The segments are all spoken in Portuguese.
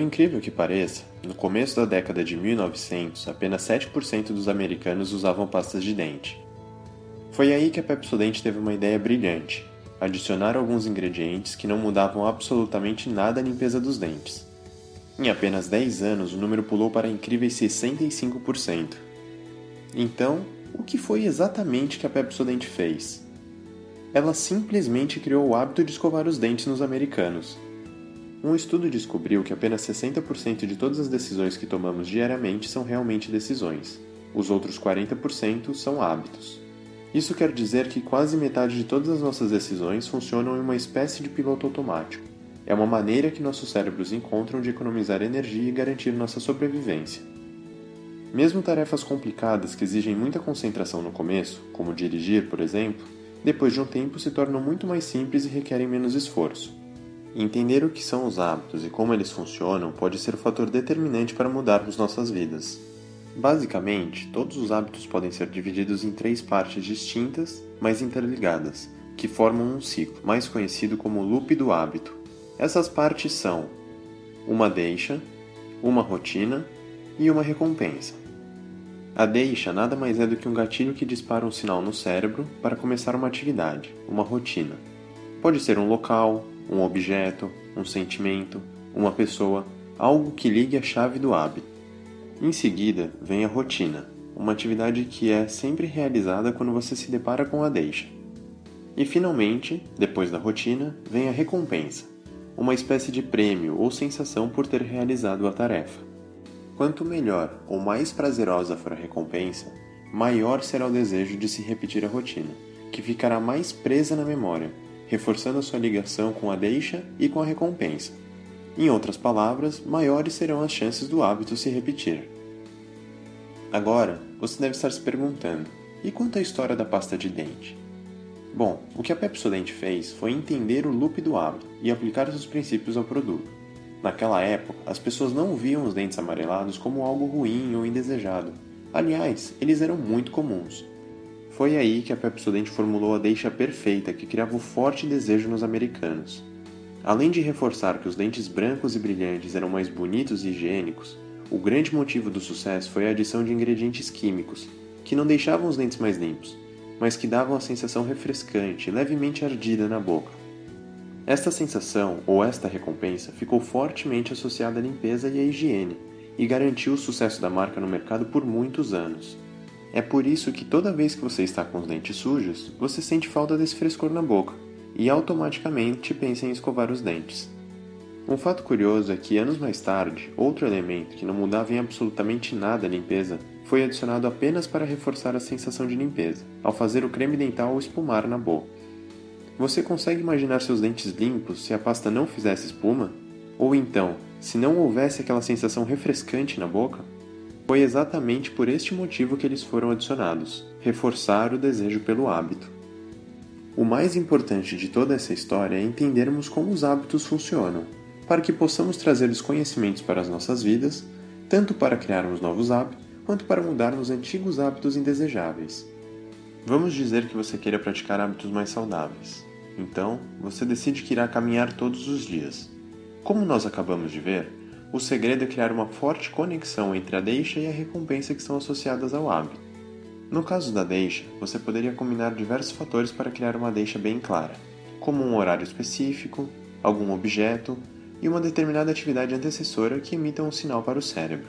incrível que pareça, no começo da década de 1900, apenas 7% dos americanos usavam pastas de dente. Foi aí que a Pepsodent teve uma ideia brilhante: adicionar alguns ingredientes que não mudavam absolutamente nada à limpeza dos dentes. Em apenas 10 anos, o número pulou para incríveis 65%. Então, o que foi exatamente que a Pepsodent fez? Ela simplesmente criou o hábito de escovar os dentes nos americanos. Um estudo descobriu que apenas 60% de todas as decisões que tomamos diariamente são realmente decisões. Os outros 40% são hábitos. Isso quer dizer que quase metade de todas as nossas decisões funcionam em uma espécie de piloto automático. É uma maneira que nossos cérebros encontram de economizar energia e garantir nossa sobrevivência. Mesmo tarefas complicadas que exigem muita concentração no começo, como dirigir, por exemplo, depois de um tempo se tornam muito mais simples e requerem menos esforço. Entender o que são os hábitos e como eles funcionam pode ser o fator determinante para mudarmos nossas vidas. Basicamente, todos os hábitos podem ser divididos em três partes distintas, mas interligadas, que formam um ciclo, mais conhecido como loop do hábito. Essas partes são uma deixa, uma rotina e uma recompensa. A deixa nada mais é do que um gatilho que dispara um sinal no cérebro para começar uma atividade, uma rotina. Pode ser um local, um objeto, um sentimento, uma pessoa, algo que ligue a chave do hábito. Em seguida, vem a rotina, uma atividade que é sempre realizada quando você se depara com a deixa. E finalmente, depois da rotina, vem a recompensa, uma espécie de prêmio ou sensação por ter realizado a tarefa. Quanto melhor ou mais prazerosa for a recompensa, maior será o desejo de se repetir a rotina, que ficará mais presa na memória, reforçando a sua ligação com a deixa e com a recompensa. Em outras palavras, maiores serão as chances do hábito se repetir. Agora, você deve estar se perguntando: e quanto à história da pasta de dente? Bom, o que a Pepsodent fez foi entender o loop do hábito e aplicar seus princípios ao produto. Naquela época, as pessoas não viam os dentes amarelados como algo ruim ou indesejado. Aliás, eles eram muito comuns. Foi aí que a Pepsodent formulou a deixa perfeita que criava o forte desejo nos americanos. Além de reforçar que os dentes brancos e brilhantes eram mais bonitos e higiênicos, o grande motivo do sucesso foi a adição de ingredientes químicos, que não deixavam os dentes mais limpos, mas que davam a sensação refrescante, levemente ardida na boca. Esta sensação ou esta recompensa ficou fortemente associada à limpeza e à higiene e garantiu o sucesso da marca no mercado por muitos anos. É por isso que toda vez que você está com os dentes sujos, você sente falta desse frescor na boca e automaticamente pensa em escovar os dentes. Um fato curioso é que anos mais tarde, outro elemento que não mudava em absolutamente nada a limpeza foi adicionado apenas para reforçar a sensação de limpeza, ao fazer o creme dental espumar na boca. Você consegue imaginar seus dentes limpos se a pasta não fizesse espuma? Ou então, se não houvesse aquela sensação refrescante na boca? Foi exatamente por este motivo que eles foram adicionados reforçar o desejo pelo hábito. O mais importante de toda essa história é entendermos como os hábitos funcionam, para que possamos trazer os conhecimentos para as nossas vidas, tanto para criarmos novos hábitos, quanto para mudarmos antigos hábitos indesejáveis. Vamos dizer que você queira praticar hábitos mais saudáveis. Então, você decide que irá caminhar todos os dias. Como nós acabamos de ver, o segredo é criar uma forte conexão entre a deixa e a recompensa que estão associadas ao hábito. No caso da deixa, você poderia combinar diversos fatores para criar uma deixa bem clara, como um horário específico, algum objeto e uma determinada atividade antecessora que emitam um sinal para o cérebro.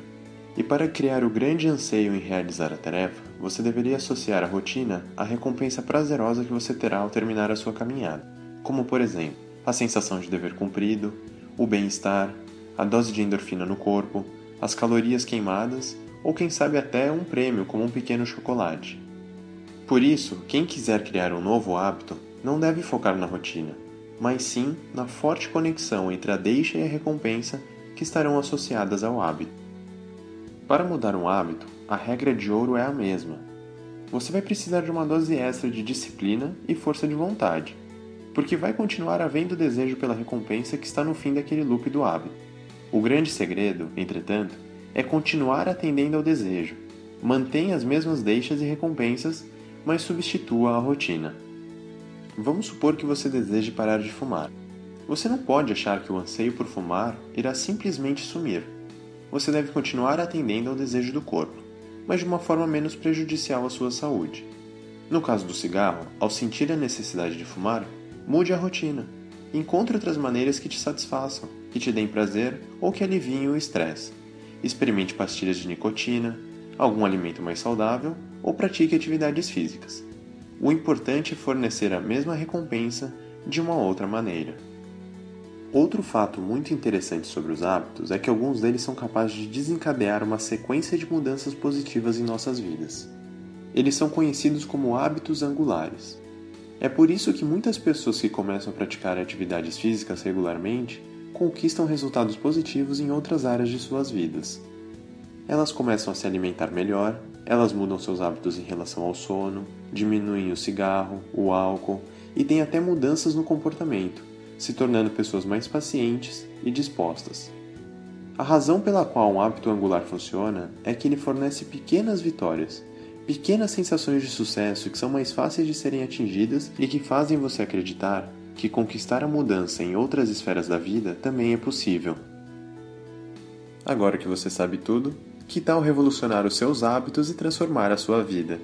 E para criar o grande anseio em realizar a tarefa, você deveria associar a rotina à recompensa prazerosa que você terá ao terminar a sua caminhada, como por exemplo, a sensação de dever cumprido, o bem-estar, a dose de endorfina no corpo, as calorias queimadas ou quem sabe até um prêmio como um pequeno chocolate. Por isso, quem quiser criar um novo hábito não deve focar na rotina, mas sim na forte conexão entre a deixa e a recompensa que estarão associadas ao hábito. Para mudar um hábito, a regra de ouro é a mesma. Você vai precisar de uma dose extra de disciplina e força de vontade, porque vai continuar havendo desejo pela recompensa que está no fim daquele loop do hábito. O grande segredo, entretanto, é continuar atendendo ao desejo. Mantenha as mesmas deixas e recompensas, mas substitua a rotina. Vamos supor que você deseje parar de fumar. Você não pode achar que o anseio por fumar irá simplesmente sumir. Você deve continuar atendendo ao desejo do corpo, mas de uma forma menos prejudicial à sua saúde. No caso do cigarro, ao sentir a necessidade de fumar, mude a rotina. Encontre outras maneiras que te satisfaçam, que te deem prazer ou que aliviem o estresse. Experimente pastilhas de nicotina, algum alimento mais saudável ou pratique atividades físicas. O importante é fornecer a mesma recompensa de uma outra maneira. Outro fato muito interessante sobre os hábitos é que alguns deles são capazes de desencadear uma sequência de mudanças positivas em nossas vidas. Eles são conhecidos como hábitos angulares. É por isso que muitas pessoas que começam a praticar atividades físicas regularmente conquistam resultados positivos em outras áreas de suas vidas. Elas começam a se alimentar melhor, elas mudam seus hábitos em relação ao sono, diminuem o cigarro, o álcool e têm até mudanças no comportamento se tornando pessoas mais pacientes e dispostas. A razão pela qual um hábito angular funciona é que ele fornece pequenas vitórias, pequenas sensações de sucesso que são mais fáceis de serem atingidas e que fazem você acreditar que conquistar a mudança em outras esferas da vida também é possível. Agora que você sabe tudo, que tal revolucionar os seus hábitos e transformar a sua vida?